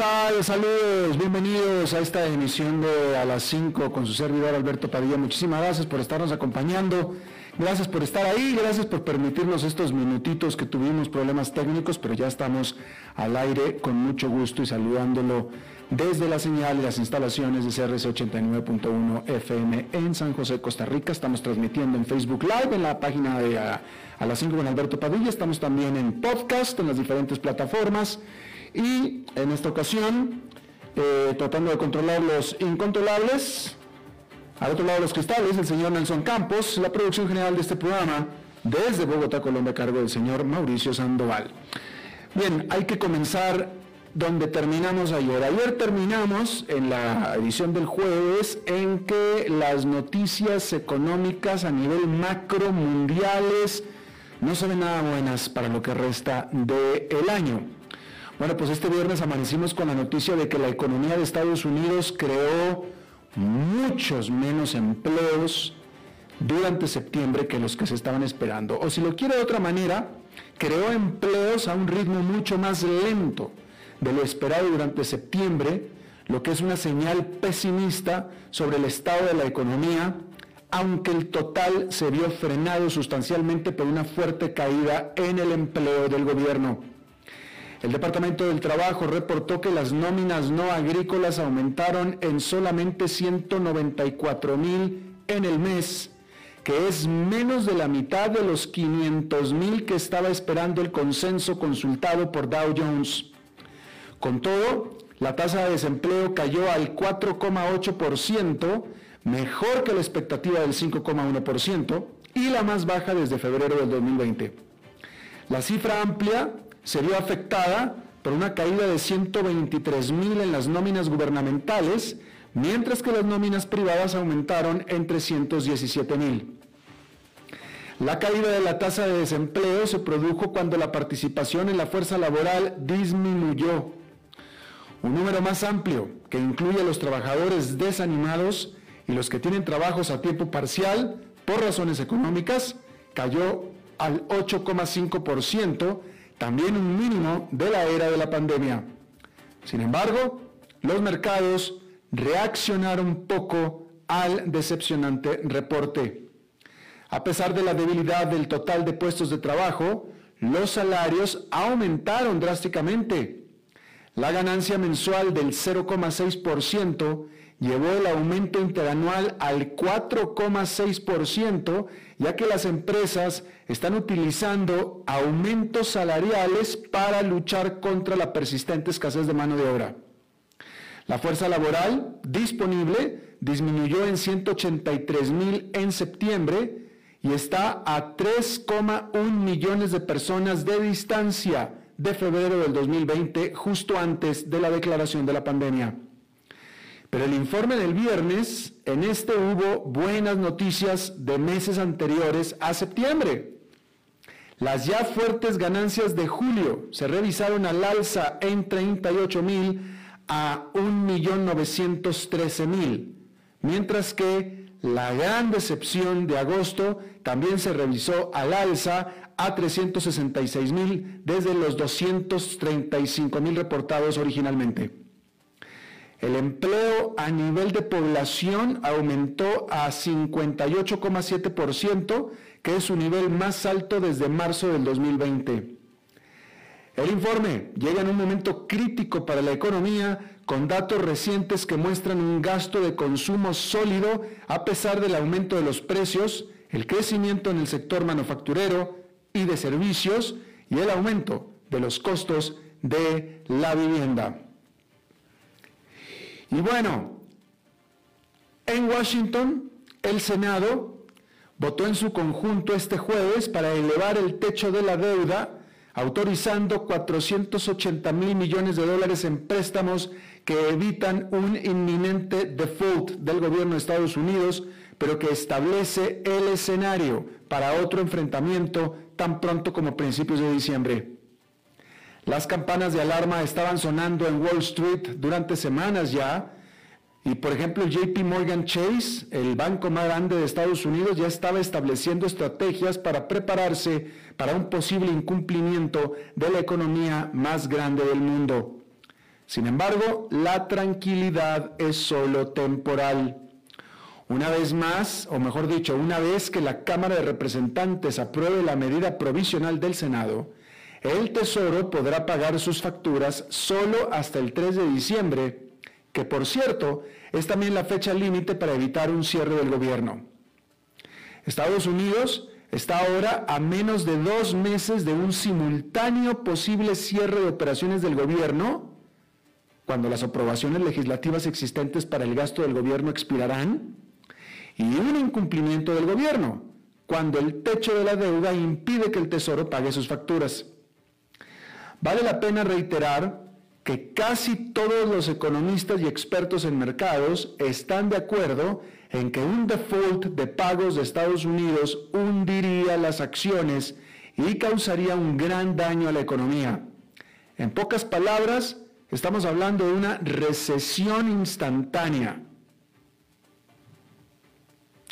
Tal? Saludos, bienvenidos a esta emisión de A las 5 con su servidor Alberto Padilla. Muchísimas gracias por estarnos acompañando, gracias por estar ahí, gracias por permitirnos estos minutitos que tuvimos problemas técnicos, pero ya estamos al aire con mucho gusto y saludándolo desde la señal y las instalaciones de CRC 89.1 FM en San José, Costa Rica. Estamos transmitiendo en Facebook Live, en la página de A, a las 5 con Alberto Padilla. Estamos también en podcast, en las diferentes plataformas. Y en esta ocasión, eh, tratando de controlar los incontrolables, al otro lado de los cristales, el señor Nelson Campos, la producción general de este programa, desde Bogotá, Colombia, a cargo del señor Mauricio Sandoval. Bien, hay que comenzar donde terminamos ayer. Ayer terminamos en la edición del jueves en que las noticias económicas a nivel macro mundiales no se ven nada buenas para lo que resta del año. Bueno, pues este viernes amanecimos con la noticia de que la economía de Estados Unidos creó muchos menos empleos durante septiembre que los que se estaban esperando. O si lo quiere de otra manera, creó empleos a un ritmo mucho más lento de lo esperado durante septiembre, lo que es una señal pesimista sobre el estado de la economía, aunque el total se vio frenado sustancialmente por una fuerte caída en el empleo del gobierno. El Departamento del Trabajo reportó que las nóminas no agrícolas aumentaron en solamente 194 mil en el mes, que es menos de la mitad de los 500 mil que estaba esperando el consenso consultado por Dow Jones. Con todo, la tasa de desempleo cayó al 4,8%, mejor que la expectativa del 5,1% y la más baja desde febrero del 2020. La cifra amplia se vio afectada por una caída de 123 mil en las nóminas gubernamentales, mientras que las nóminas privadas aumentaron en 317 mil. La caída de la tasa de desempleo se produjo cuando la participación en la fuerza laboral disminuyó. Un número más amplio, que incluye a los trabajadores desanimados y los que tienen trabajos a tiempo parcial por razones económicas, cayó al 8,5%, también un mínimo de la era de la pandemia. Sin embargo, los mercados reaccionaron poco al decepcionante reporte. A pesar de la debilidad del total de puestos de trabajo, los salarios aumentaron drásticamente. La ganancia mensual del 0,6% llevó el aumento interanual al 4,6%, ya que las empresas están utilizando aumentos salariales para luchar contra la persistente escasez de mano de obra. La fuerza laboral disponible disminuyó en 183 mil en septiembre y está a 3,1 millones de personas de distancia de febrero del 2020, justo antes de la declaración de la pandemia. Pero el informe del viernes, en este hubo buenas noticias de meses anteriores a septiembre. Las ya fuertes ganancias de julio se revisaron al alza en 38 mil a 1.913.000, mientras que la gran decepción de agosto también se revisó al alza a 366 mil desde los 235 mil reportados originalmente. El empleo a nivel de población aumentó a 58,7%, que es su nivel más alto desde marzo del 2020. El informe llega en un momento crítico para la economía con datos recientes que muestran un gasto de consumo sólido a pesar del aumento de los precios, el crecimiento en el sector manufacturero y de servicios y el aumento de los costos de la vivienda. Y bueno, En Washington, el Senado votó en su conjunto este jueves para elevar el techo de la deuda, autorizando 480 mil millones de dólares en préstamos que evitan un inminente default del gobierno de Estados Unidos, pero que establece el escenario para otro enfrentamiento tan pronto como principios de diciembre. Las campanas de alarma estaban sonando en Wall Street durante semanas ya, y por ejemplo, JP Morgan Chase, el banco más grande de Estados Unidos, ya estaba estableciendo estrategias para prepararse para un posible incumplimiento de la economía más grande del mundo. Sin embargo, la tranquilidad es solo temporal. Una vez más, o mejor dicho, una vez que la Cámara de Representantes apruebe la medida provisional del Senado, el Tesoro podrá pagar sus facturas solo hasta el 3 de diciembre que por cierto es también la fecha límite para evitar un cierre del gobierno. Estados Unidos está ahora a menos de dos meses de un simultáneo posible cierre de operaciones del gobierno, cuando las aprobaciones legislativas existentes para el gasto del gobierno expirarán, y un incumplimiento del gobierno, cuando el techo de la deuda impide que el Tesoro pague sus facturas. Vale la pena reiterar que casi todos los economistas y expertos en mercados están de acuerdo en que un default de pagos de Estados Unidos hundiría las acciones y causaría un gran daño a la economía. En pocas palabras, estamos hablando de una recesión instantánea.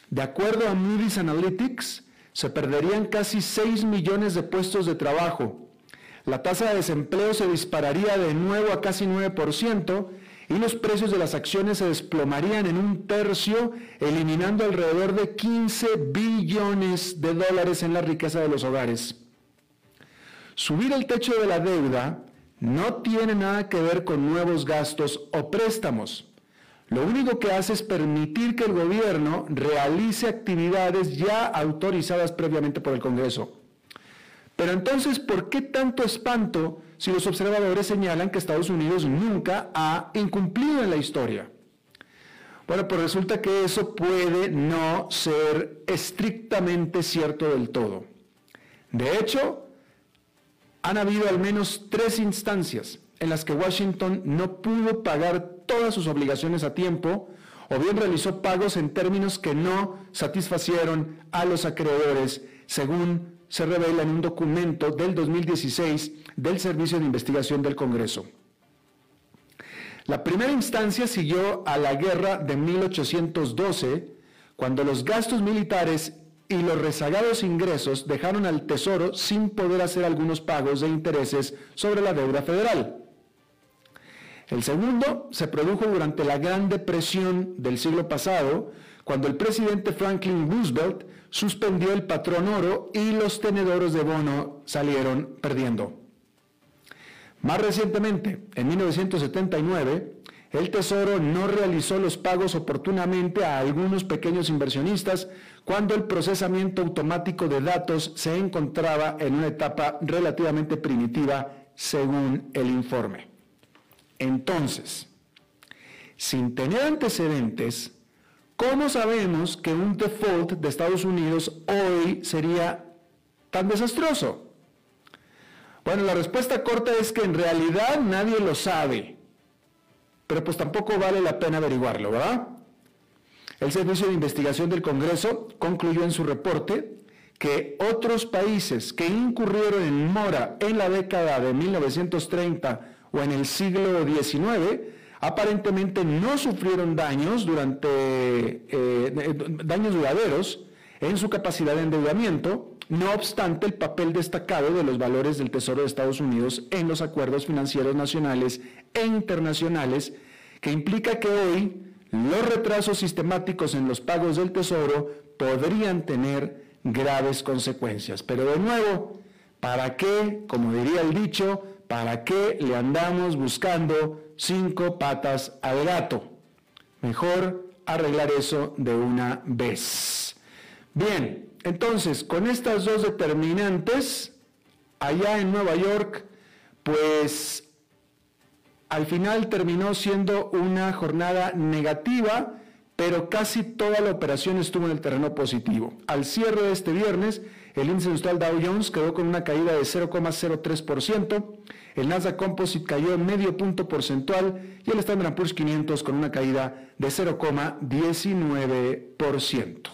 De acuerdo a Moody's Analytics, se perderían casi 6 millones de puestos de trabajo la tasa de desempleo se dispararía de nuevo a casi 9% y los precios de las acciones se desplomarían en un tercio, eliminando alrededor de 15 billones de dólares en la riqueza de los hogares. Subir el techo de la deuda no tiene nada que ver con nuevos gastos o préstamos. Lo único que hace es permitir que el gobierno realice actividades ya autorizadas previamente por el Congreso. Pero entonces, ¿por qué tanto espanto si los observadores señalan que Estados Unidos nunca ha incumplido en la historia? Bueno, pues resulta que eso puede no ser estrictamente cierto del todo. De hecho, han habido al menos tres instancias en las que Washington no pudo pagar todas sus obligaciones a tiempo o bien realizó pagos en términos que no satisfacieron a los acreedores según se revela en un documento del 2016 del Servicio de Investigación del Congreso. La primera instancia siguió a la guerra de 1812, cuando los gastos militares y los rezagados ingresos dejaron al Tesoro sin poder hacer algunos pagos de intereses sobre la deuda federal. El segundo se produjo durante la Gran Depresión del siglo pasado, cuando el presidente Franklin Roosevelt suspendió el patrón oro y los tenedores de bono salieron perdiendo. Más recientemente, en 1979, el Tesoro no realizó los pagos oportunamente a algunos pequeños inversionistas cuando el procesamiento automático de datos se encontraba en una etapa relativamente primitiva, según el informe. Entonces, sin tener antecedentes, ¿Cómo sabemos que un default de Estados Unidos hoy sería tan desastroso? Bueno, la respuesta corta es que en realidad nadie lo sabe, pero pues tampoco vale la pena averiguarlo, ¿verdad? El Servicio de Investigación del Congreso concluyó en su reporte que otros países que incurrieron en mora en la década de 1930 o en el siglo XIX aparentemente no sufrieron daños durante eh, daños duraderos en su capacidad de endeudamiento, no obstante el papel destacado de los valores del Tesoro de Estados Unidos en los acuerdos financieros nacionales e internacionales, que implica que hoy los retrasos sistemáticos en los pagos del Tesoro podrían tener graves consecuencias. Pero de nuevo, ¿para qué, como diría el dicho, ¿para qué le andamos buscando cinco patas al gato? Mejor arreglar eso de una vez. Bien, entonces, con estas dos determinantes, allá en Nueva York, pues al final terminó siendo una jornada negativa, pero casi toda la operación estuvo en el terreno positivo. Al cierre de este viernes, el índice industrial Dow Jones quedó con una caída de 0,03%, el Nasdaq Composite cayó medio punto porcentual y el Standard Poor's 500 con una caída de 0,19%.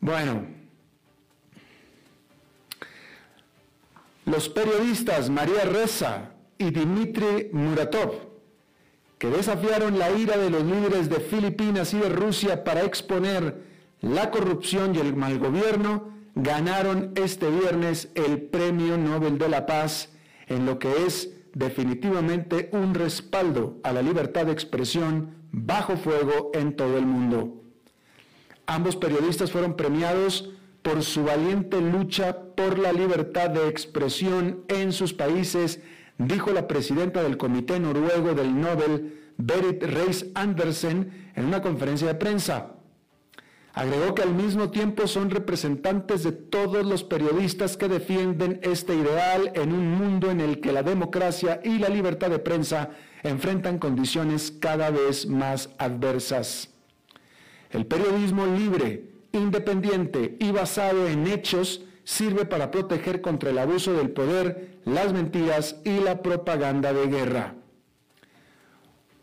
Bueno, los periodistas María Reza y Dmitry Muratov, que desafiaron la ira de los líderes de Filipinas y de Rusia para exponer la corrupción y el mal gobierno, ganaron este viernes el Premio Nobel de la Paz en lo que es definitivamente un respaldo a la libertad de expresión bajo fuego en todo el mundo. Ambos periodistas fueron premiados por su valiente lucha por la libertad de expresión en sus países, dijo la presidenta del Comité Noruego del Nobel, Berit Reis Andersen, en una conferencia de prensa. Agregó que al mismo tiempo son representantes de todos los periodistas que defienden este ideal en un mundo en el que la democracia y la libertad de prensa enfrentan condiciones cada vez más adversas. El periodismo libre, independiente y basado en hechos sirve para proteger contra el abuso del poder, las mentiras y la propaganda de guerra.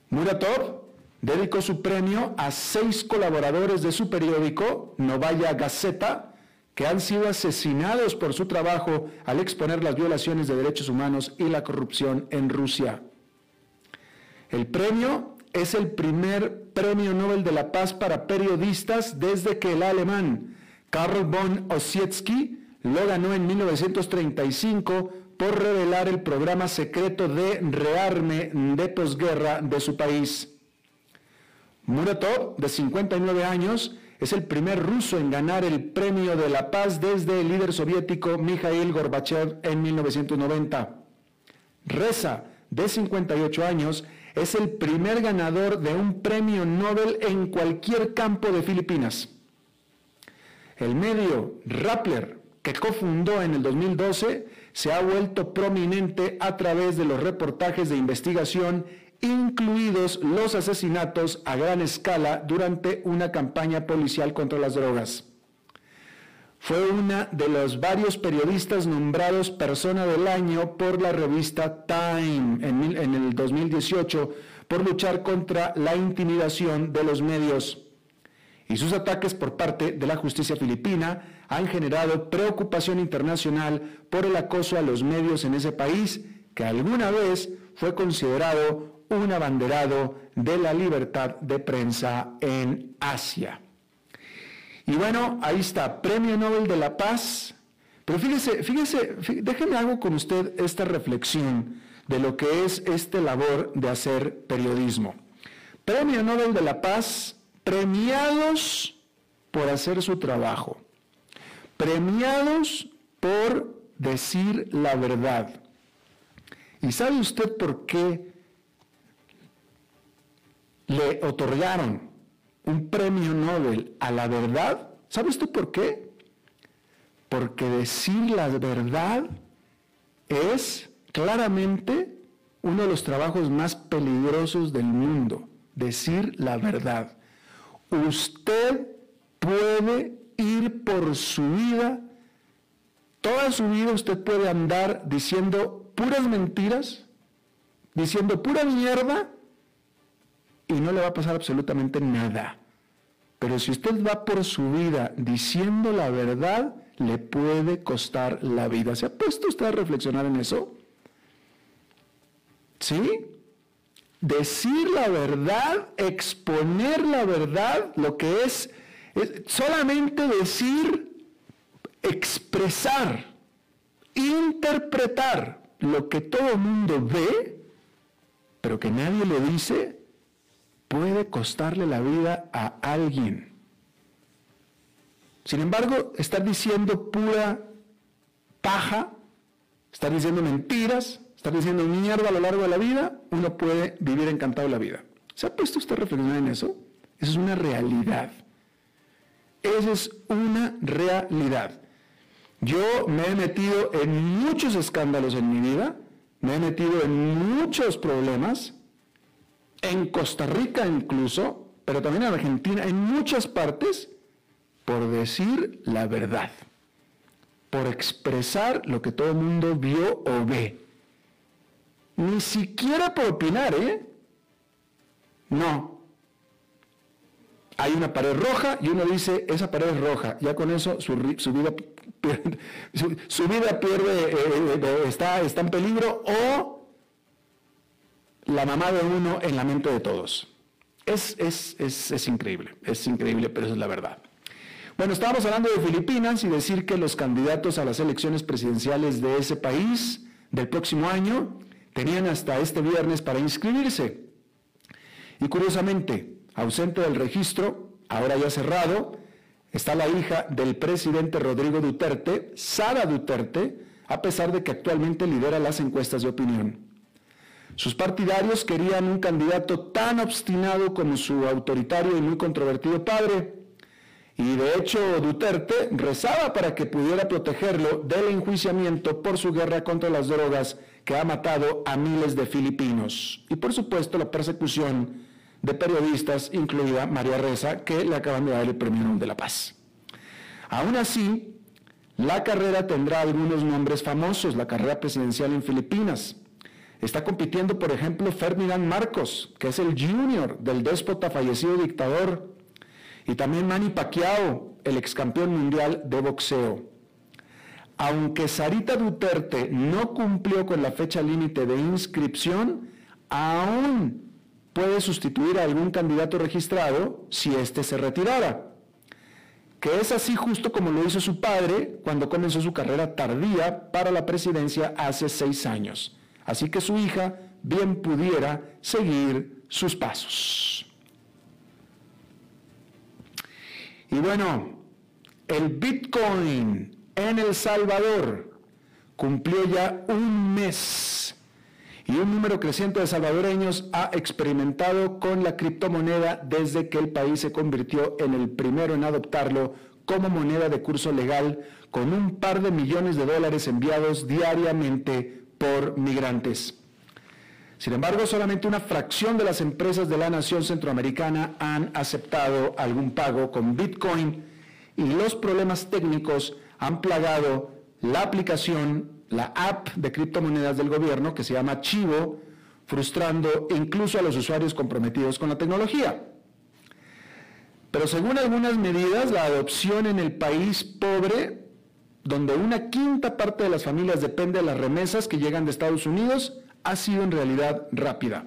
Muratov dedicó su premio a seis colaboradores de su periódico, Novaya Gazeta, que han sido asesinados por su trabajo al exponer las violaciones de derechos humanos y la corrupción en Rusia. El premio es el primer premio Nobel de la Paz para periodistas desde que el alemán Karl von Ossietzky lo ganó en 1935 por revelar el programa secreto de rearme de posguerra de su país. Muratov, de 59 años, es el primer ruso en ganar el Premio de la Paz desde el líder soviético Mikhail Gorbachev en 1990. Reza, de 58 años, es el primer ganador de un premio Nobel en cualquier campo de Filipinas. El medio Rappler, que cofundó en el 2012, se ha vuelto prominente a través de los reportajes de investigación incluidos los asesinatos a gran escala durante una campaña policial contra las drogas. Fue una de los varios periodistas nombrados persona del año por la revista Time en, el 2018 por luchar contra la intimidación de los medios. Y sus ataques por parte de la justicia filipina han generado preocupación internacional por el acoso a los medios en ese país, que alguna vez fue considerado un abanderado de la libertad de prensa en Asia. Y bueno, ahí está, Premio Nobel de la Paz. Pero fíjese, fíjese, déjeme algo con usted esta reflexión de lo que es este labor de hacer periodismo. Premio Nobel de la Paz, premiados por hacer su trabajo, premiados por decir la verdad. ¿Y sabe usted por qué le otorgaron un premio Nobel a la verdad, ¿sabes tú por qué? Porque decir la verdad es claramente uno de los trabajos más peligrosos del mundo, decir la verdad. Usted puede ir por su vida, toda su vida usted puede andar diciendo puras mentiras, diciendo pura mierda, y no le va a pasar absolutamente nada. Pero si usted va por su vida diciendo la verdad, le puede costar la vida. ¿Se ha puesto usted a reflexionar en eso? ¿Sí? Decir la verdad, exponer la verdad, lo que es, es solamente decir, expresar, interpretar lo que todo el mundo ve, pero que nadie le dice, puede costarle la vida a alguien. Sin embargo, estar diciendo pura paja, estar diciendo mentiras, estar diciendo mierda a lo largo de la vida, uno puede vivir encantado la vida. ¿Se ha puesto usted a reflexionar en eso? Esa es una realidad. Esa es una realidad. Yo me he metido en muchos escándalos en mi vida, me he metido en muchos problemas, en Costa Rica incluso, pero también en Argentina, en muchas partes, por decir la verdad, por expresar lo que todo el mundo vio o ve. Ni siquiera por opinar, ¿eh? No. Hay una pared roja y uno dice, esa pared es roja. Ya con eso su, vida, pierde, su, vida pierde, está, está en peligro o la mamá de uno en la mente de todos. Es, es, increíble, es increíble, pero es la verdad. Bueno, estábamos hablando de Filipinas y decir que los candidatos a las elecciones presidenciales de ese país del próximo año tenían hasta este viernes para inscribirse. Y curiosamente, ausente del registro, ahora ya cerrado, está la hija del presidente Rodrigo Duterte, Sara Duterte, a pesar de que actualmente lidera las encuestas de opinión. Sus partidarios querían un candidato tan obstinado como su autoritario y muy controvertido padre. Y de hecho Duterte rezaba para que pudiera protegerlo del enjuiciamiento por su guerra contra las drogas que ha matado a miles de filipinos. Y por supuesto la persecución de periodistas, incluida María Reza, que le acaban de dar el Premio Nobel de la Paz. Aún así, la carrera tendrá algunos nombres famosos, la carrera presidencial en Filipinas. Está compitiendo, por ejemplo, Ferdinand Marcos, que es el junior del déspota fallecido dictador, y también Manny Pacquiao, el ex campeón mundial de boxeo. Aunque Sarita Duterte no cumplió con la fecha límite de inscripción, aún puede sustituir a algún candidato registrado si éste se retirara. Que es así justo como lo hizo su padre cuando comenzó su carrera tardía para la presidencia hace seis años así que su hija bien pudiera seguir sus pasos. Y bueno, el Bitcoin en El Salvador cumplió ya un mes y un número creciente de salvadoreños ha experimentado con la criptomoneda desde que el país se convirtió en el primero en adoptarlo como moneda de curso legal con un par de millones de dólares enviados diariamente por migrantes. Sin embargo, solamente una fracción de las empresas de la nación centroamericana han aceptado algún pago con Bitcoin y los problemas técnicos han plagado la aplicación, la app de criptomonedas del gobierno que se llama Chivo, frustrando incluso a los usuarios comprometidos con la tecnología. Pero según algunas medidas, la adopción en el país pobre donde una quinta parte de las familias depende de las remesas que llegan de Estados Unidos, ha sido en realidad rápida.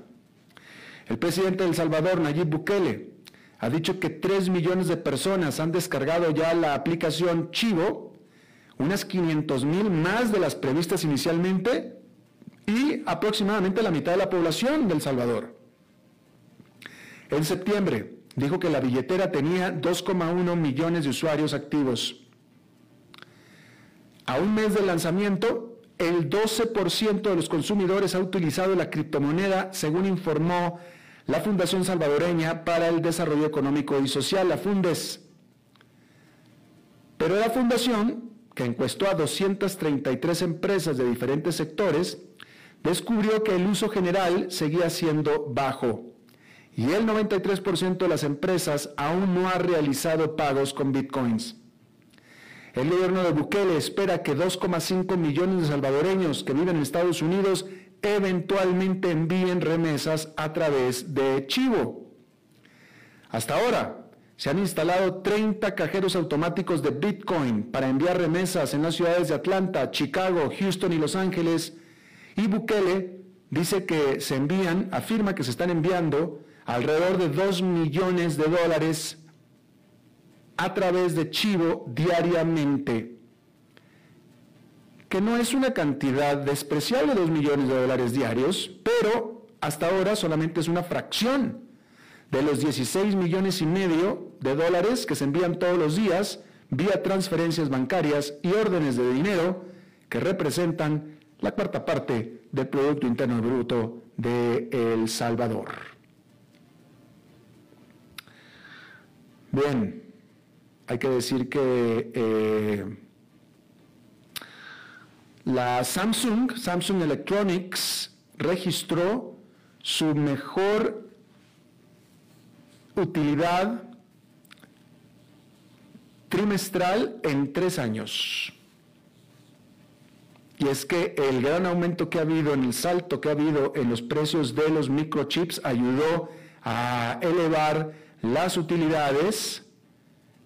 El presidente de El Salvador, Nayib Bukele, ha dicho que 3 millones de personas han descargado ya la aplicación Chivo, unas 500 mil más de las previstas inicialmente y aproximadamente la mitad de la población de El Salvador. En septiembre dijo que la billetera tenía 2,1 millones de usuarios activos. A un mes del lanzamiento, el 12% de los consumidores ha utilizado la criptomoneda, según informó la Fundación Salvadoreña para el Desarrollo Económico y Social, la FUNDES. Pero la fundación, que encuestó a 233 empresas de diferentes sectores, descubrió que el uso general seguía siendo bajo y el 93% de las empresas aún no ha realizado pagos con bitcoins. El gobierno de Bukele espera que 2,5 millones de salvadoreños que viven en Estados Unidos eventualmente envíen remesas a través de Chivo. Hasta ahora, se han instalado 30 cajeros automáticos de Bitcoin para enviar remesas en las ciudades de Atlanta, Chicago, Houston y Los Ángeles. Y Bukele dice que se envían, afirma que se están enviando alrededor de 2 millones de dólares a través de Chivo diariamente, que no es una cantidad despreciable de 2 millones de dólares diarios, pero hasta ahora solamente es una fracción de los 16 millones y medio de dólares que se envían todos los días vía transferencias bancarias y órdenes de dinero que representan la cuarta parte del Producto Interno Bruto de El Salvador. Bien, hay que decir que eh, la Samsung, Samsung Electronics, registró su mejor utilidad trimestral en tres años. Y es que el gran aumento que ha habido en el salto que ha habido en los precios de los microchips ayudó a elevar las utilidades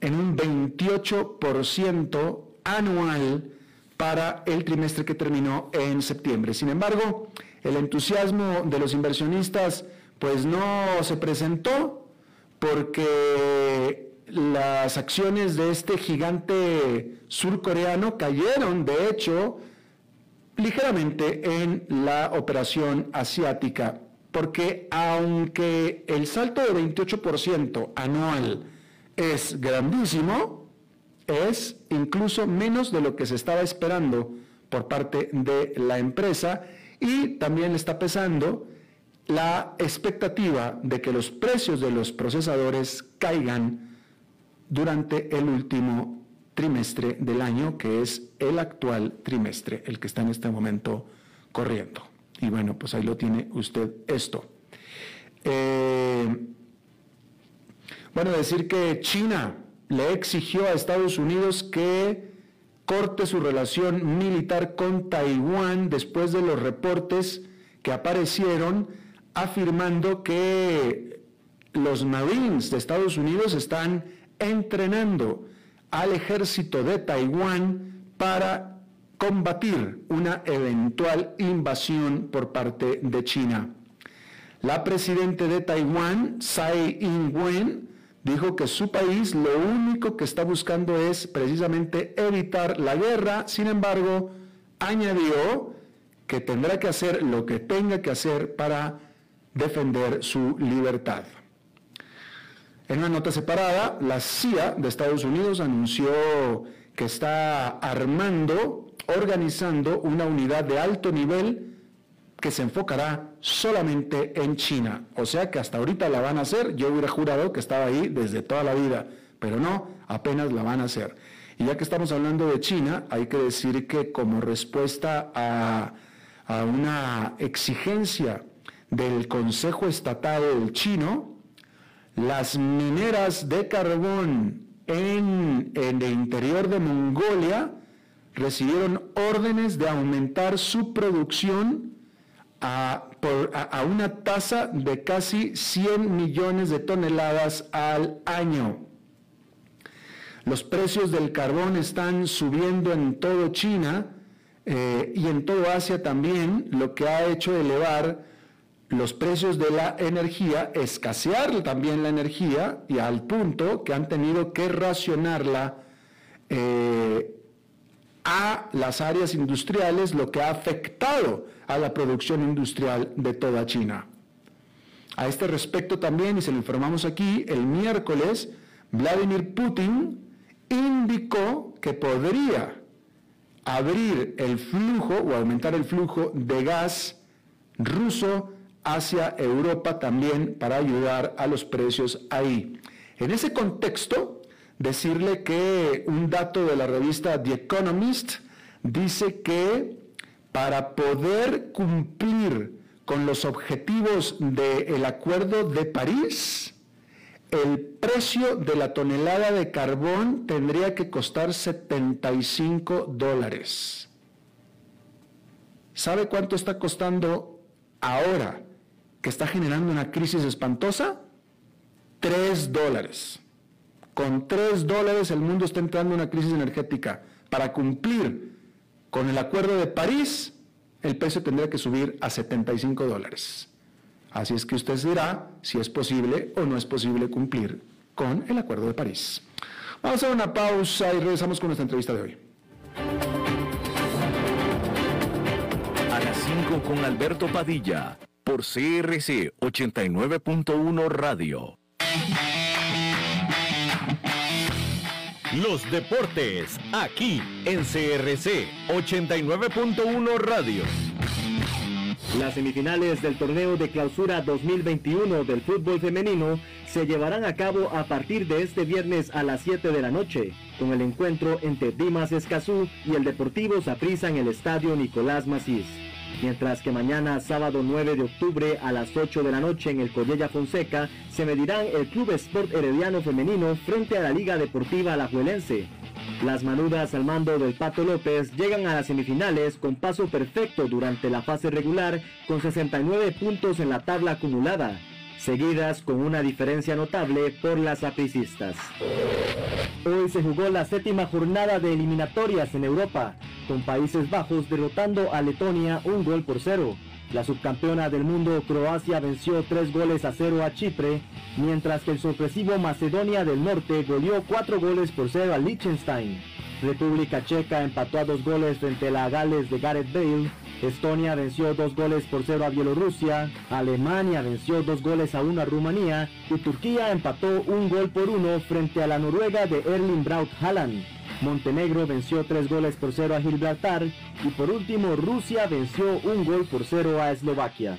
en un 28% anual para el trimestre que terminó en septiembre. Sin embargo, el entusiasmo de los inversionistas pues no se presentó porque las acciones de este gigante surcoreano cayeron, de hecho, ligeramente en la operación asiática, porque aunque el salto de 28% anual es grandísimo, es incluso menos de lo que se estaba esperando por parte de la empresa y también está pesando la expectativa de que los precios de los procesadores caigan durante el último trimestre del año, que es el actual trimestre, el que está en este momento corriendo. Y bueno, pues ahí lo tiene usted esto. Eh, bueno, decir que China le exigió a Estados Unidos que corte su relación militar con Taiwán después de los reportes que aparecieron afirmando que los Marines de Estados Unidos están entrenando al ejército de Taiwán para combatir una eventual invasión por parte de China. La presidenta de Taiwán, Tsai Ing-wen, dijo que su país lo único que está buscando es precisamente evitar la guerra, sin embargo, añadió que tendrá que hacer lo que tenga que hacer para defender su libertad. En una nota separada, la CIA de Estados Unidos anunció que está armando, organizando una unidad de alto nivel que se enfocará solamente en China. O sea que hasta ahorita la van a hacer. Yo hubiera jurado que estaba ahí desde toda la vida, pero no, apenas la van a hacer. Y ya que estamos hablando de China, hay que decir que como respuesta a, a una exigencia del Consejo Estatal chino, las mineras de carbón en, el interior de Mongolia recibieron órdenes de aumentar su producción a, una tasa de casi 100 millones de toneladas al año. Los precios del carbón están subiendo en todo China eh, y en todo Asia también, lo que ha hecho elevar los precios de la energía, escasear también la energía y al punto que han tenido que racionarla eh, a las áreas industriales, lo que ha afectado a la producción industrial de toda China. A este respecto también, y se lo informamos aquí, el miércoles, Vladimir Putin indicó que podría abrir el flujo o aumentar el flujo de gas ruso hacia Europa también para ayudar a los precios ahí. En ese contexto, decirle que un dato de la revista The Economist dice que para poder cumplir con los objetivos del Acuerdo de París, el precio de la tonelada de carbón tendría que costar 75 dólares. ¿Sabe cuánto está costando ahora que está generando una crisis espantosa? Tres dólares. Con tres dólares el mundo está entrando en una crisis energética. Para cumplir con el Acuerdo de París, el precio tendría que subir a 75 dólares. Así es que usted dirá si es posible o no es posible cumplir con el Acuerdo de París. Vamos a hacer una pausa y regresamos con nuestra entrevista de hoy. A las 5 con Alberto Padilla por CRC 89.1 Radio. Los deportes, aquí en CRC 89.1 Radio. Las semifinales del torneo de clausura 2021 del fútbol femenino se llevarán a cabo a partir de este viernes a las 7 de la noche, con el encuentro entre Dimas Escazú y el Deportivo Saprissa en el estadio Nicolás Macís. Mientras que mañana, sábado 9 de octubre, a las 8 de la noche en el Collella Fonseca, se medirán el Club Sport Herediano Femenino frente a la Liga Deportiva Alajuelense. Las manudas al mando del Pato López llegan a las semifinales con paso perfecto durante la fase regular con 69 puntos en la tabla acumulada, seguidas con una diferencia notable por las apricistas. Hoy se jugó la séptima jornada de eliminatorias en Europa, con Países Bajos derrotando a Letonia un gol por cero. La subcampeona del mundo Croacia venció tres goles a cero a Chipre, mientras que el sorpresivo Macedonia del Norte goleó cuatro goles por cero a Liechtenstein. República Checa empató a dos goles frente a la Gales de Gareth Bale. Estonia venció dos goles por cero a Bielorrusia. Alemania venció dos goles a uno a Rumanía. Y Turquía empató un gol por uno frente a la Noruega de Erling Braut Haaland. Montenegro venció tres goles por cero a Gibraltar y por último Rusia venció un gol por cero a Eslovaquia.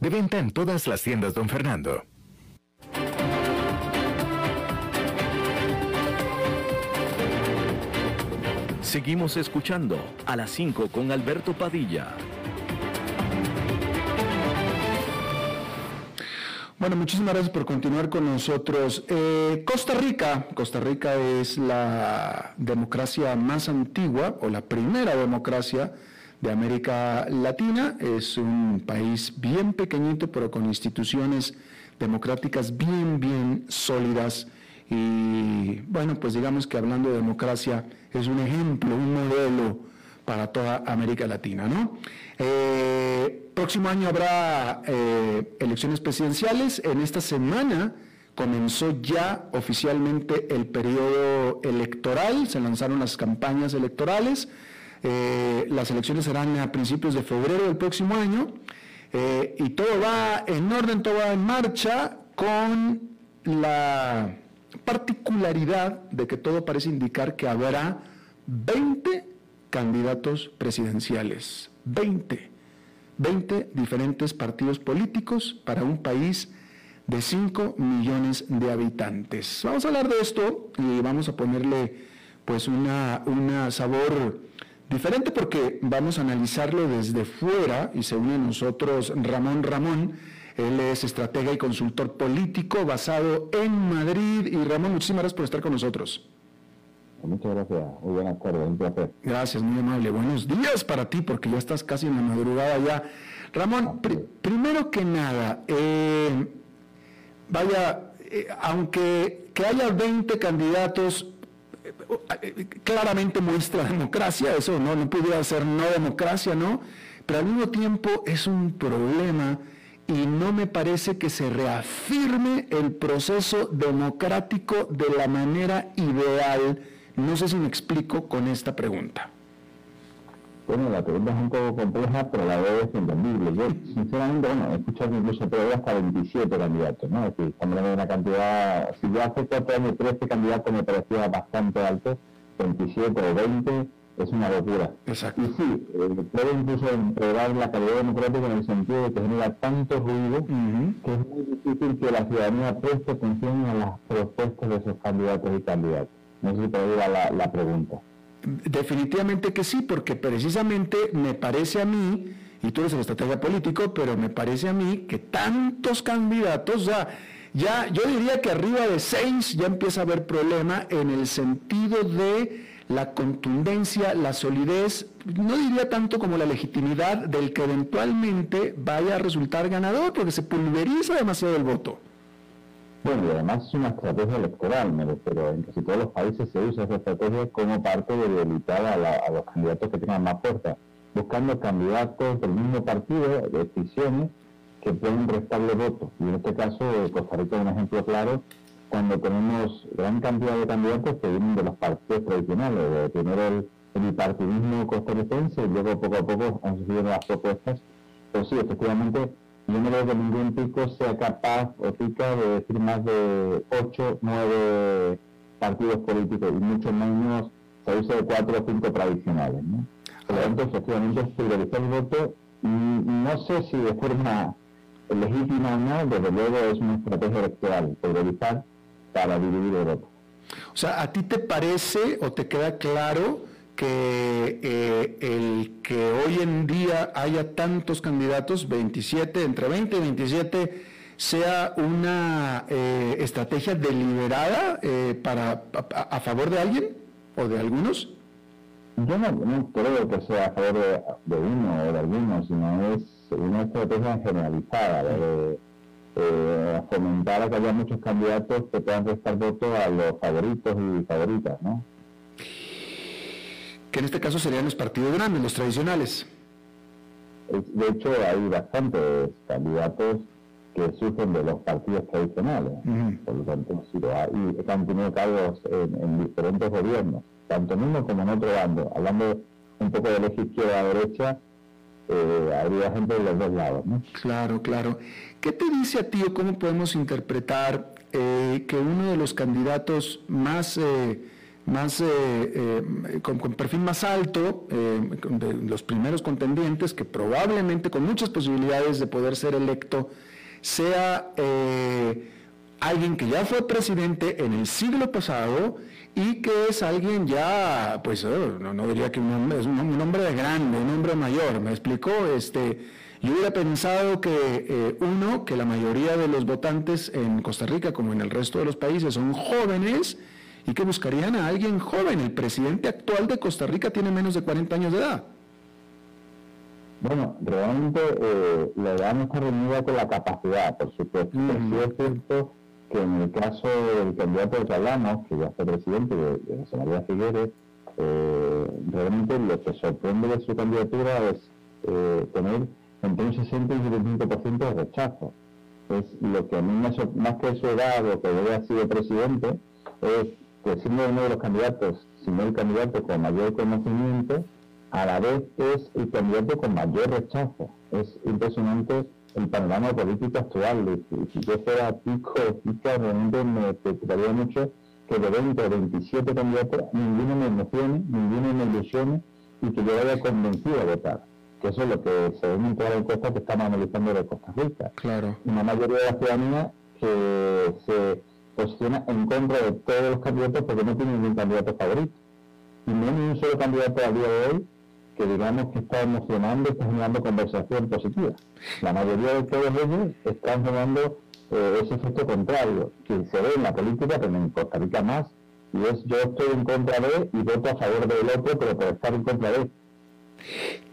De venta en todas las tiendas, don Fernando. Seguimos escuchando a las 5 con Alberto Padilla. Bueno, muchísimas gracias por continuar con nosotros. Eh, Costa Rica, Costa Rica es la democracia más antigua o la primera democracia de América Latina. Es un país bien pequeñito, pero con instituciones democráticas bien, bien sólidas. Y bueno, pues digamos que hablando de democracia, es un ejemplo, un modelo para toda América Latina, ¿no? Eh, próximo año habrá eh, elecciones presidenciales. En esta semana comenzó ya oficialmente el periodo electoral, se lanzaron las campañas electorales. Eh, las elecciones serán a principios de febrero del próximo año eh, y todo va en orden, todo va en marcha con la particularidad de que todo parece indicar que habrá 20 candidatos presidenciales, 20, 20 diferentes partidos políticos para un país de 5 millones de habitantes. Vamos a hablar de esto y vamos a ponerle pues una, una sabor Diferente porque vamos a analizarlo desde fuera y se une a nosotros Ramón Ramón. Él es estratega y consultor político basado en Madrid. Y Ramón, muchísimas gracias por estar con nosotros. Muchas gracias. Muy buenas tardes. Un placer. Gracias, muy amable. Buenos días para ti porque ya estás casi en la madrugada ya. Ramón, primero que nada, eh, vaya, eh, aunque que haya 20 candidatos, claramente muestra democracia, eso no, no pudiera ser no democracia, ¿no? Pero al mismo tiempo es un problema y no me parece que se reafirme el proceso democrático de la manera ideal. No sé si me explico con esta pregunta. Bueno, la pregunta es un poco compleja, pero la vez es entendible. Yo, sinceramente, bueno, he escuchado incluso pero hasta 27 candidatos, ¿no? Es decir, estamos hablando de una cantidad, si yo hace cuatro años 13 candidatos me parecía bastante alto, 27 o 20 es una locura. Exacto. Y sí, eh, puede incluso empeorar la calidad democrática en el sentido de que genera tanto ruido que es muy difícil que la ciudadanía preste atención a las propuestas de esos candidatos y candidatos. No sé si te la, la pregunta. Definitivamente que sí, porque precisamente me parece a mí, y tú eres el estratega político, pero me parece a mí que tantos candidatos, ya, ya yo diría que arriba de seis ya empieza a haber problema en el sentido de la contundencia, la solidez, no diría tanto como la legitimidad del que eventualmente vaya a resultar ganador, porque se pulveriza demasiado el voto. Bueno, y además es una estrategia electoral, pero en casi todos los países se usa esa estrategia como parte de debilitar a, los candidatos que tengan más fuerza, buscando candidatos del mismo partido, de decisiones, que pueden restarle votos. Y en este caso, eh, Costa Rica es un ejemplo claro cuando tenemos gran cantidad de candidatos que vienen de los partidos tradicionales, de primero el, bipartidismo costarricense y luego poco a poco han surgido nuevas propuestas. Pero sí, efectivamente, yo no creo que ningún pico sea capaz o pica de decir más de 8, 9 partidos políticos y mucho menos salirse de 4 o 5 tradicionales. ¿no? Por lo tanto, efectivamente, priorizar el voto no sé si de forma legítima o no, desde luego es una estrategia electoral, priorizar para dividir voto. O sea, ¿a ti te parece o te queda claro que eh, el que hoy en día haya tantos candidatos, 27, entre 20 y 27, sea una eh, estrategia deliberada eh, para a, favor de alguien o de algunos? Yo no, creo que sea a favor de, uno o de algunos, sino es una estrategia generalizada de fomentar a que haya muchos candidatos que puedan prestar voto a los favoritos y favoritas, ¿no? Que en este caso serían los partidos grandes, los tradicionales. De hecho, hay bastantes candidatos que surgen de los partidos tradicionales. Por lo tanto, y han tenido cargos en, diferentes gobiernos, tanto en uno como en otro bando. Hablando un poco del eje izquierda-derecha, eh, habría gente de los dos lados. Claro, claro. ¿Qué te dice a ti o cómo podemos interpretar eh, que uno de los candidatos más... Eh, más eh, eh, con, perfil más alto, eh, de los primeros contendientes, que probablemente con muchas posibilidades de poder ser electo, sea alguien que ya fue presidente en el siglo pasado y que es alguien ya, pues oh, no, diría que un hombre, es un, hombre de grande, un hombre mayor, me explicó, este, yo hubiera pensado que uno, que la mayoría de los votantes en Costa Rica, como en el resto de los países, son jóvenes, y que buscarían a alguien joven. El presidente actual de Costa Rica tiene menos de 40 años de edad. Bueno, realmente eh, la edad no está reunida con la capacidad, por supuesto. Sí es cierto que en el caso del candidato que hablamos, que ya fue presidente de, José María Figueres, eh, realmente lo que sorprende de su candidatura es eh, tener entre un 60 y un 75% de rechazo. Es lo que a mí me más que su edad o que haya sido presidente, es que siendo uno de los candidatos, si no el candidato con mayor conocimiento, a la vez es el candidato con mayor rechazo. Es impresionante el panorama político actual. Si yo fuera pico pica, realmente me preocuparía mucho que de 20 o 27 candidatos, ninguno me emocione, ninguno me ilusione y que yo vaya convencido a votar. Que eso es lo que se ve en toda la encuesta que estamos analizando de Costa Rica. Claro. Una mayoría de la ciudadanía que se posiciona en contra de todos los candidatos porque no tiene ningún candidato favorito. Y no hay ni un solo candidato a día de hoy que digamos que está emocionando está generando conversación positiva. La mayoría de todos ellos están generando eh, ese efecto contrario, que se ve en la política, pero en Costa Rica más, y es yo estoy en contra de y voto a favor del otro, pero por estar en contra de.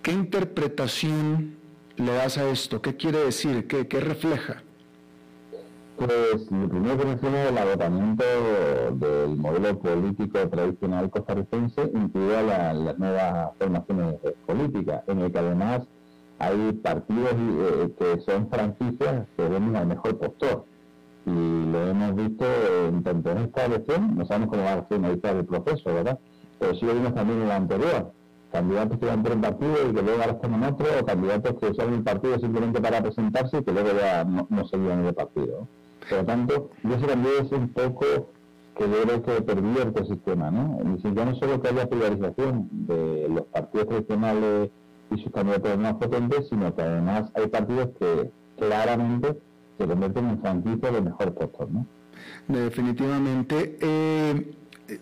¿Qué interpretación le das a esto? ¿Qué quiere decir? ¿Qué, qué refleja? Pues lo primero que menciona es el agotamiento del modelo político tradicional costarricense, incluida las nuevas formaciones políticas, en el que además hay partidos eh, que son franquicias que venden al mejor postor. Y lo hemos visto en tanto en esta elección, no sabemos cómo va a finalizar el proceso, ¿verdad? Pero sí lo vimos también en la anterior. Candidatos que iban por un partido y que luego ahora están en otro, o candidatos que usaron el partido simplemente para presentarse y que luego ya no, no seguían el partido. Por lo tanto, yo eso también es un poco que yo creo que pervierte el sistema, ¿no? Es decir, ya no solo que haya privatización de los partidos tradicionales y sus candidatos más potentes, sino que además hay partidos que claramente se convierten en franquicias de mejor postor, ¿no? Definitivamente. Eh,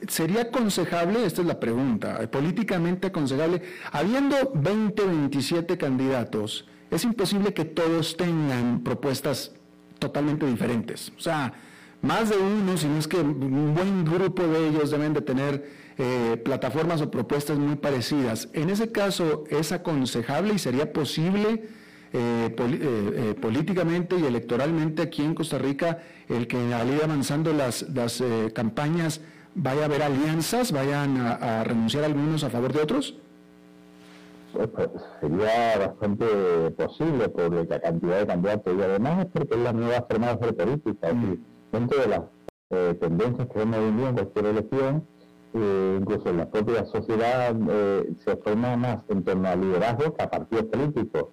¿Sería aconsejable, esta es la pregunta, políticamente aconsejable, habiendo 20, 27 candidatos, es imposible que todos tengan propuestas totalmente diferentes. O sea, más de uno, si no es que un buen grupo de ellos deben de tener eh, plataformas o propuestas muy parecidas. En ese caso, ¿es aconsejable y sería posible eh, eh, políticamente y electoralmente aquí en Costa Rica el que al ir avanzando las, las campañas vaya a haber alianzas, vayan a renunciar algunos a favor de otros? Sería bastante posible por la cantidad de candidatos y además es porque es la nueva forma de hacer política. Mm. dentro de las eh, tendencias que vemos hoy en cualquier elección eh, incluso en la propia sociedad eh, se forma más en torno al liderazgo que a partidos políticos.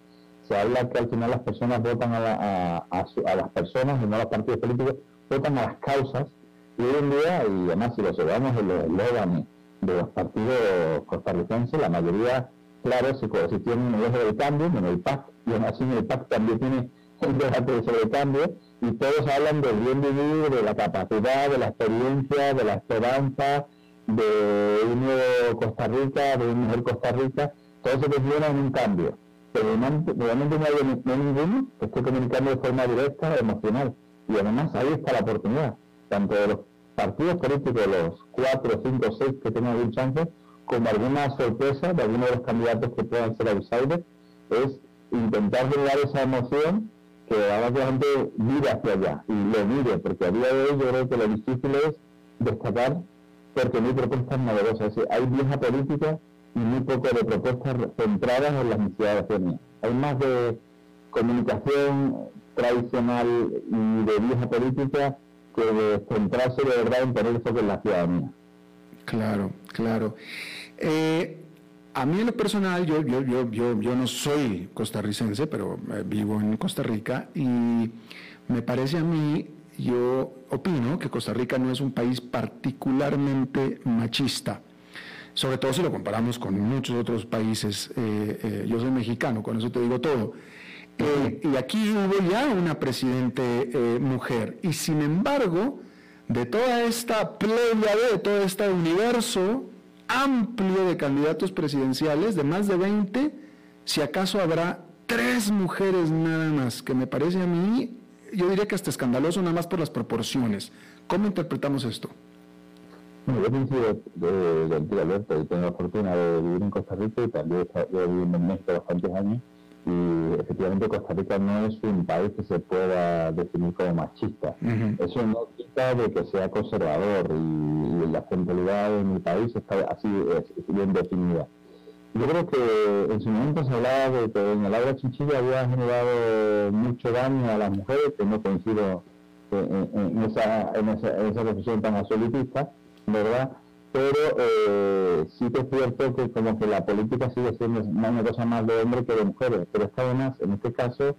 Se habla que al final las personas votan a, las personas y no a los partidos políticos, votan a las causas. Y hoy en día, y además si lo observamos en los eslóganes de los partidos costarricenses, la mayoría, claro, si, si tienen el eje del cambio, en el PAC, y aún así el PAC también tiene el debate sobre cambio, y todos hablan del bien vivir, de la capacidad, de la experiencia, de la esperanza, de un nuevo Costa Rica, de un mejor Costa Rica, todo se desviene en un cambio. Pero realmente no hay, no ninguno que esté comunicando de forma directa, emocional. Y además ahí está la oportunidad, tanto de los partidos políticos, los cuatro, cinco, seis que tengan algún chance, como alguna sorpresa de alguno de los candidatos que puedan ser outsiders, es intentar generar esa emoción que haga que la gente mire hacia allá y lo mire, porque a día de hoy yo creo que lo difícil es destacar porque no hay propuestas novedosas. Hay vieja política y muy poco de propuestas centradas en las necesidades de Hay más de comunicación tradicional y de vieja política que de centrarse de verdad en poner eso en la ciudadanía. Claro, claro. Eh, a mí en lo personal, yo, yo, yo, yo, yo no soy costarricense, pero eh, vivo en Costa Rica y me parece a mí yo opino que Costa Rica no es un país particularmente machista, sobre todo si lo comparamos con muchos otros países. Eh, eh, yo soy mexicano, con eso te digo todo. Eh, y aquí hubo ya una presidente mujer, y sin embargo, de toda esta playa, de todo este universo amplio de candidatos presidenciales, de más de 20, si acaso habrá tres mujeres nada más, que me parece a mí yo diría que hasta escandaloso nada más por las proporciones. ¿Cómo interpretamos esto? Yo coincido de, de, de Alberto y la fortuna de vivir en Costa Rica y también he vivido en México años y efectivamente Costa Rica no es un país que se pueda definir como machista. Eso no quita de que sea conservador y, la centralidad de mi país está así bien definida. Yo creo que en su momento se hablaba de que en el agua chinchilla había generado mucho daño a las mujeres, que no coincido en, esa, en, esa, en reflexión tan absolutista, ¿verdad? Pero eh, sí que es cierto que como que la política sigue siendo una cosa más de hombres que de mujeres, pero está además, en este caso,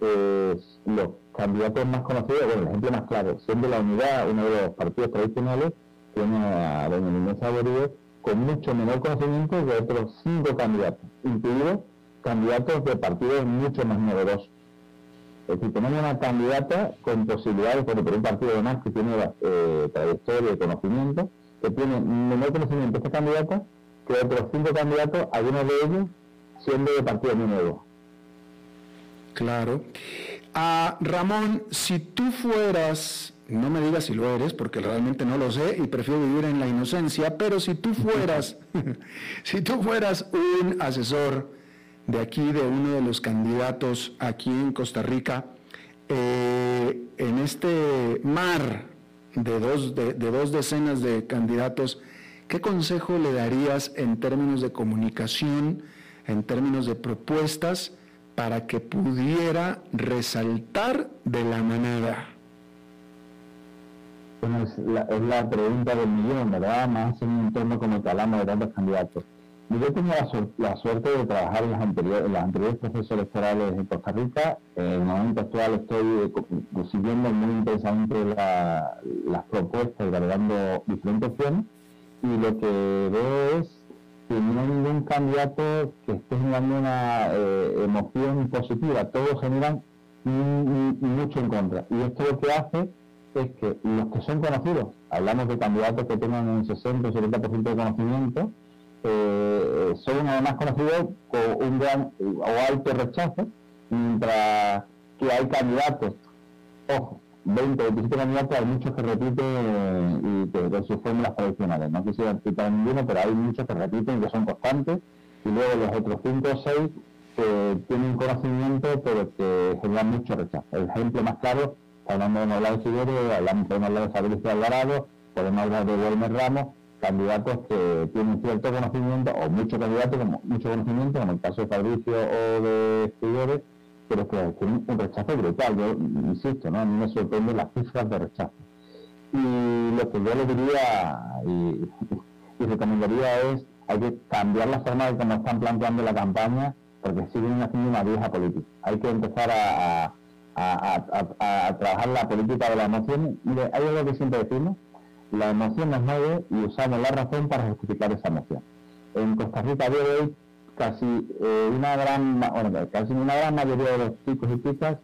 eh, los candidatos más conocidos, bueno, el ejemplo más claro, siendo la unidad, uno de los partidos tradicionales, tiene a doña Inés Saborío, con mucho menor conocimiento que otros cinco candidatos, incluidos candidatos de partidos mucho más numerosos. Es decir, tenemos una candidata con posibilidades, por un partido además que tiene eh, trayectoria y conocimiento, que tiene menor conocimiento esta candidata que otros cinco candidatos, algunos de ellos siendo de partido muy nuevo. Claro. Ah, Ramón, si tú fueras no me digas si lo eres, porque realmente no lo sé y prefiero vivir en la inocencia, pero si tú fueras, si tú fueras un asesor de aquí, de uno de los candidatos aquí en Costa Rica, eh, en este mar de dos, de dos decenas de candidatos, ¿qué consejo le darías en términos de comunicación, en términos de propuestas, para que pudiera resaltar de la manera? es la, pregunta del millón, ¿verdad? Más en un entorno como el que hablamos de tantos candidatos. Yo tengo la, suerte de trabajar en, las anteriores, en los anteriores procesos electorales en Costa Rica. En el momento actual estoy eh, siguiendo muy intensamente las propuestas y valorando diferentes opciones. Y lo que veo es que no hay ningún candidato que esté generando una eh, emoción positiva. Todos generan mucho en contra. Y esto lo que hace es que los que son conocidos, hablamos de candidatos que tengan un 60 o 70% de conocimiento, eh, son además conocidos con un gran o alto rechazo, mientras que hay candidatos, ojo, 20 o 27 candidatos, hay muchos que repiten y que, sus fórmulas tradicionales. No quisiera citar ninguno, pero hay muchos que repiten y que son constantes, y luego los otros 5 o 6 que tienen conocimiento, pero que generan mucho rechazo. El ejemplo más claro podemos hablar de Figueroa, hablamos, podemos hablar de Fabricio Alvarado, podemos hablar de Wilmer Ramos, candidatos que tienen cierto conocimiento, o mucho candidatos, como, mucho conocimiento, como el caso de Fabricio o de Figueroa, pero que tienen un rechazo brutal. Yo insisto, ¿no? a me sorprenden las cifras de rechazo. Y lo que yo le diría, y recomendaría es, hay que cambiar la forma de cómo están planteando la campaña, porque siguen haciendo una vieja política. Hay que empezar a, a, trabajar la política de la emoción. Mire, hay algo que siempre decimos, la emoción nos mueve y usamos la razón para justificar esa emoción. En Costa Rica de hoy casi eh, una gran bueno, casi una gran mayoría de los chicos y chicas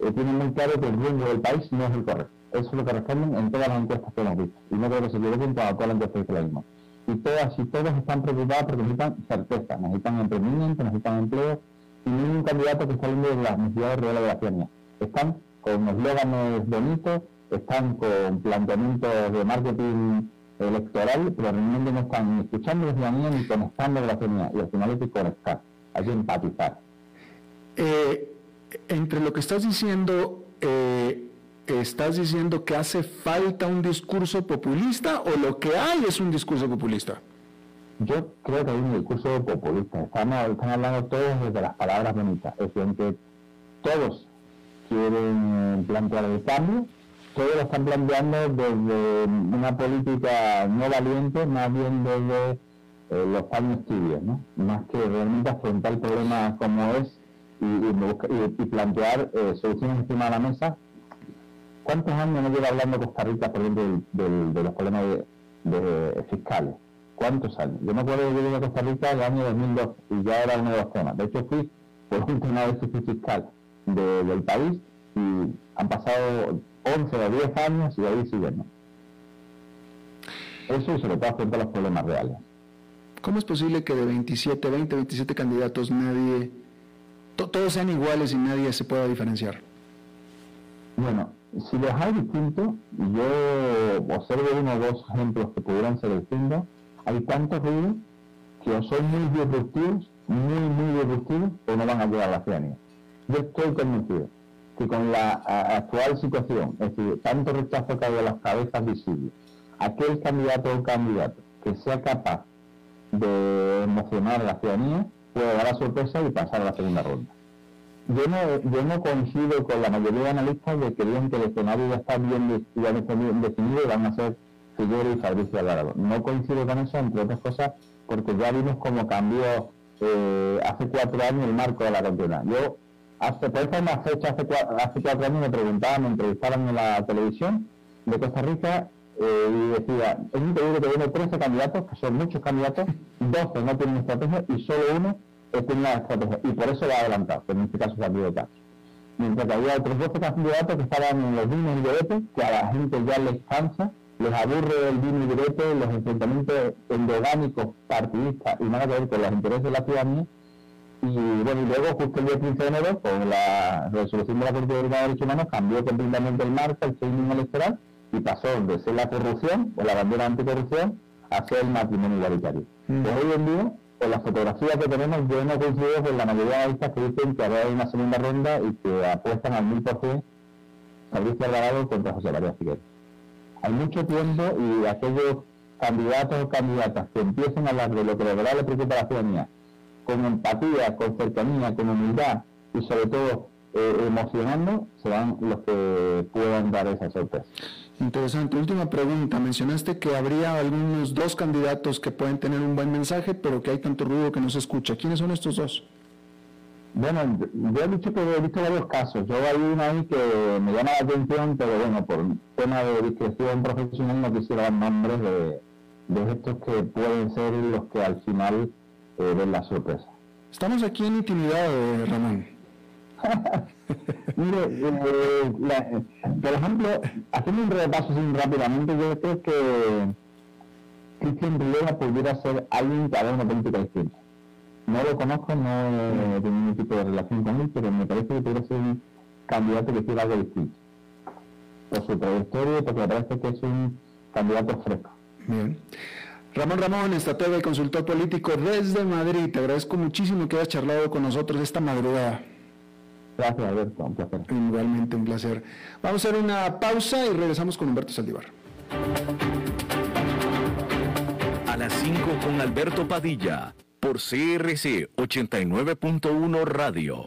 eh, tienen muy claro que el rumbo del país no es el correcto. Eso es lo que responden en todas las encuestas que hemos visto. Y no creo que se equivoquen con todas las encuestas que mismo. Y todas y todos están preocupados porque necesitan certeza, necesitan emprendimiento, necesitan empleo, y un candidato que está de las necesidades reales de la ciudadanía. Están con eslóganes bonitos, están con planteamientos de marketing electoral, pero realmente no están escuchando la ciudadanía ni conectando con la ciudadanía. Y al final hay que conectar, hay que empatizar. Eh, entre lo que estás diciendo, eh, ¿estás diciendo que hace falta un discurso populista o lo que hay es un discurso populista? Yo creo que hay un discurso populista. Estamos, están hablando todos desde las palabras bonitas. Es decir, que todos quieren plantear el cambio, todos lo están planteando desde una política no valiente, más bien desde eh, los años tibios, ¿no? Más que realmente afrontar el problema como es y, plantear eh, soluciones encima de la mesa. ¿Cuántos años no lleva hablando Costa Rica, por ejemplo, de los problemas de, fiscales? ¿Cuántos años? Yo me acuerdo que yo a Costa Rica el año 2002 y ya era uno de los temas. De hecho, fui por un tema de déficit fiscal del país y han pasado 11 o 10 años y ahí siguen. ¿no? Eso se lo puede afrontar los problemas reales. ¿Cómo es posible que de 27, 20, 27 candidatos nadie, todos sean iguales y nadie se pueda diferenciar? Bueno, si los hay distintos, yo observo uno o dos ejemplos que pudieran ser distintos, hay tantos ruidos que son muy disruptivos, muy, muy disruptivos, o no van a llegar a la ciudadanía. Yo estoy convencido que con la actual situación, es decir, tanto rechazo que hay a las cabezas visibles, aquel candidato o candidato que sea capaz de emocionar a la ciudadanía puede dar la sorpresa y pasar a la segunda ronda. Yo no, yo no coincido con la mayoría de analistas de que digan que el escenario ya está bien, ya definido y van a ser Figueroa y Fabricio Alvarado. No coincido con eso, entre otras cosas, porque ya vimos cómo cambió eh, hace cuatro años el marco de la contienda. Yo hace, por una fecha, hace, hace cuatro años me preguntaban, me entrevistaban en la televisión de Costa Rica eh, y decía, es increíble que tiene 13 candidatos, que son muchos candidatos, 12 no tienen estrategia y solo uno tiene una estrategia. Y por eso va adelantado, que en este caso es de caso. Mientras que había otros 12 candidatos que estaban en los vinos y que a la gente ya les cansa, les aburre el vino y direte, los enfrentamientos endogámicos, partidistas y nada que ver con los intereses de la ciudadanía, y bueno, y luego justo el día 15 de enero, con la resolución de la Corte de Derechos Humanos, cambió completamente el marco, el seguimiento electoral, y pasó de ser la corrupción, o la bandera anticorrupción, a ser el matrimonio igualitario. Mm. Pues hoy en día, con las fotografías que tenemos, yo no coincido con la mayoría de analistas que dicen que habrá una segunda ronda y que apuestan al mil por cien Fabricio Alvarado contra José María Figueroa. Hay mucho tiempo y aquellos candidatos o candidatas que empiecen a hablar de lo que de verdad le preocupa a la ciudadanía con empatía, con cercanía, con humildad y sobre todo eh, emocionando, serán los que puedan dar esa sorpresa. Interesante. Última pregunta. Mencionaste que habría algunos dos candidatos que pueden tener un buen mensaje, pero que hay tanto ruido que no se escucha. ¿Quiénes son estos dos? Bueno, yo he dicho que he visto varios casos. Yo hay uno ahí que me llama la atención, pero bueno, por tema de discreción profesional no quisiera dar nombres de, de estos que pueden ser los que al final eh, la sorpresa. Estamos aquí en intimidad, eh, Ramón. Mire, eh, por ejemplo, haciendo un repaso así rápidamente, yo creo que Cristian Rivera pudiera ser alguien que haga una política distinta. No lo conozco, no tengo ningún tipo de relación con él, pero me parece que pudiera ser un candidato que quiera algo distinto. Por su trayectoria, porque me parece que es un candidato fresco. Bien. Ramón Ramón, estratega y consultor político desde Madrid. Te agradezco muchísimo que hayas charlado con nosotros esta madrugada. Gracias, Alberto. Un placer. Igualmente un placer. Vamos a hacer una pausa y regresamos con Humberto Saldívar. A las 5 con Alberto Padilla, por CRC 89.1 Radio.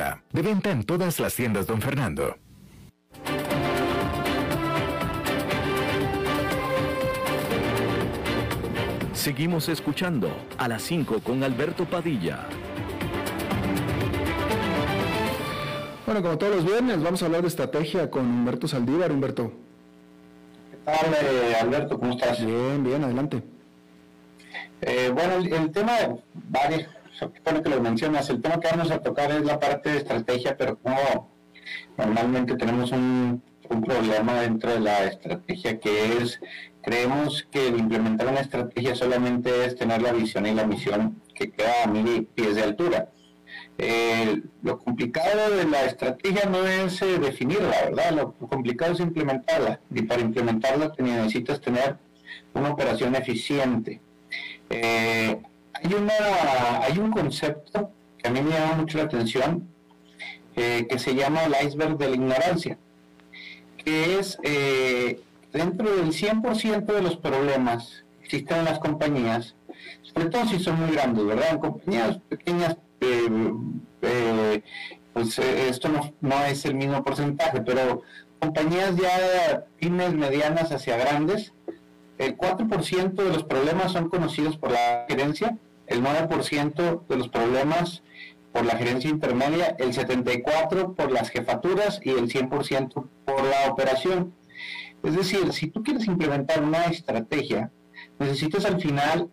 De venta en todas las tiendas, don Fernando. Seguimos escuchando a las 5 con Alberto Padilla. Bueno, como todos los viernes, vamos a hablar de estrategia con Humberto Saldívar. Humberto. ¿Qué tal, eh, Alberto? ¿Cómo estás? Bien, bien, adelante. Eh, bueno, el, el tema, vale, bueno que lo mencionas, el tema que vamos a tocar es la parte de estrategia, pero como normalmente tenemos un, problema dentro de la estrategia que es, creemos que el implementar una estrategia solamente es tener la visión y la misión que queda a mil pies de altura. Lo complicado de la estrategia no es eh, definirla, ¿verdad? Lo complicado es implementarla. Y para implementarla necesitas tener una operación eficiente. Eh, hay, una, hay un concepto que a mí me llama mucho la atención, eh, que se llama el iceberg de la ignorancia, que es eh, dentro del 100% de los problemas que existen en las compañías, sobre todo si son muy grandes, ¿verdad? En compañías pequeñas, eh, pues esto no, no es el mismo porcentaje, pero compañías ya pymes medianas hacia grandes, el 4% de los problemas son conocidos por la gerencia el 9% de los problemas por la gerencia intermedia, el 74% por las jefaturas y el 100% por la operación. Es decir, si tú quieres implementar una estrategia, necesitas al final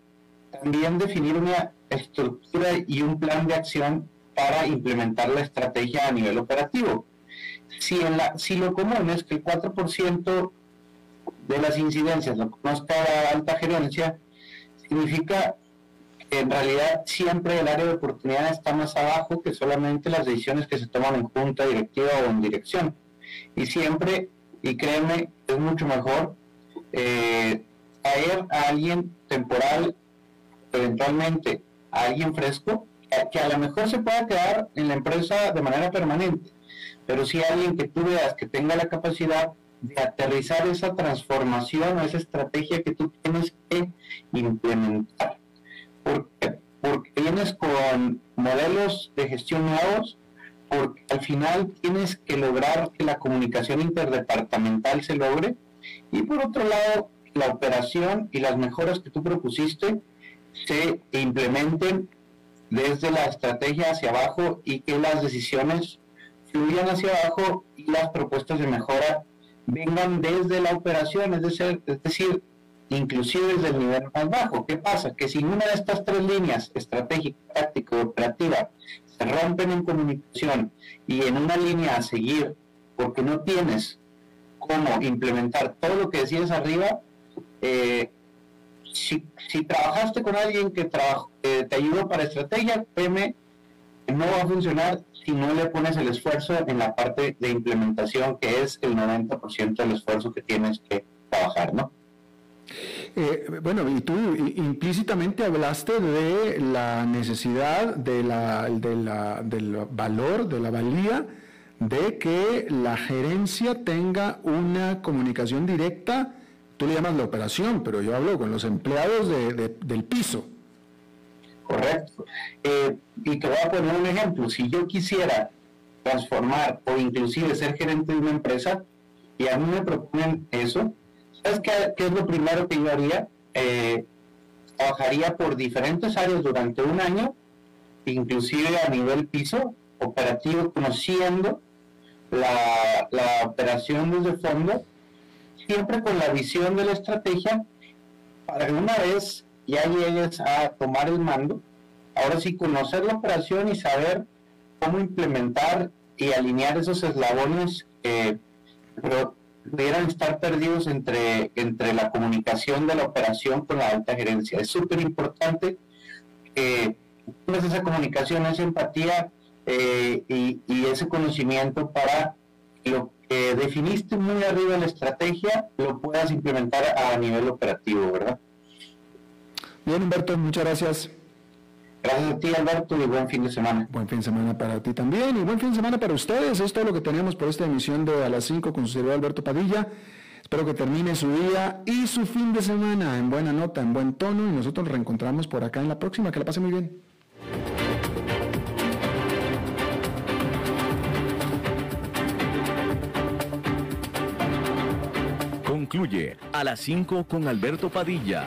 también definir una estructura y un plan de acción para implementar la estrategia a nivel operativo. Si, lo común es que el 4% de las incidencias lo conozca la alta gerencia, significa en realidad siempre el área de oportunidad está más abajo que solamente las decisiones que se toman en junta directiva o en dirección. Y siempre, y créeme, es mucho mejor eh, traer a alguien temporal, eventualmente a alguien fresco, que a lo mejor se pueda quedar en la empresa de manera permanente, pero si alguien que tú veas que tenga la capacidad de aterrizar esa transformación o esa estrategia que tú tienes que implementar. Porque vienes con modelos de gestión nuevos, porque al final tienes que lograr que la comunicación interdepartamental se logre. Y por otro lado la operación y las mejoras que tú propusiste se implementen desde la estrategia hacia abajo y que las decisiones fluyan hacia abajo y las propuestas de mejora vengan desde la operación, es decir, es decir inclusive desde el nivel más bajo. ¿Qué pasa? Que si una de estas tres líneas, estratégica, táctica y operativa, se rompen en comunicación y en una línea a seguir, porque no tienes cómo implementar todo lo que decías arriba, eh, si, trabajaste con alguien que, te ayudó para estrategia, créeme, no va a funcionar si no le pones el esfuerzo en la parte de implementación, que es el 90% del esfuerzo que tienes que trabajar, ¿no? Eh, bueno, y tú implícitamente hablaste de la necesidad de la, del valor, de la valía de que la gerencia tenga una comunicación directa, tú le llamas la operación, pero yo hablo con los empleados del piso. Correcto. Eh, y te voy a poner un ejemplo. Si yo quisiera transformar o inclusive ser gerente de una empresa y a mí me proponen eso, ¿Sabes qué, es lo primero que yo haría? Eh, trabajaría por diferentes áreas durante un año, inclusive a nivel piso, operativo, conociendo la, la operación desde fondo, siempre con la visión de la estrategia, para que una vez ya llegues a tomar el mando, ahora sí conocer la operación y saber cómo implementar y alinear esos eslabones que pudieran estar perdidos entre, entre la comunicación de la operación con la alta gerencia. Es súper importante que esa comunicación, esa empatía, eh, y, ese conocimiento para lo que definiste muy arriba la estrategia lo puedas implementar a nivel operativo, ¿verdad? Bien, Humberto, muchas gracias. Gracias a ti, Alberto, y buen fin de semana. Buen fin de semana para ti también y buen fin de semana para ustedes. Es todo lo que tenemos por esta emisión de A las 5 con su servidor Alberto Padilla. Espero que termine su día y su fin de semana en buena nota, en buen tono y nosotros nos reencontramos por acá en la próxima. Que la pase muy bien. Concluye a las 5 con Alberto Padilla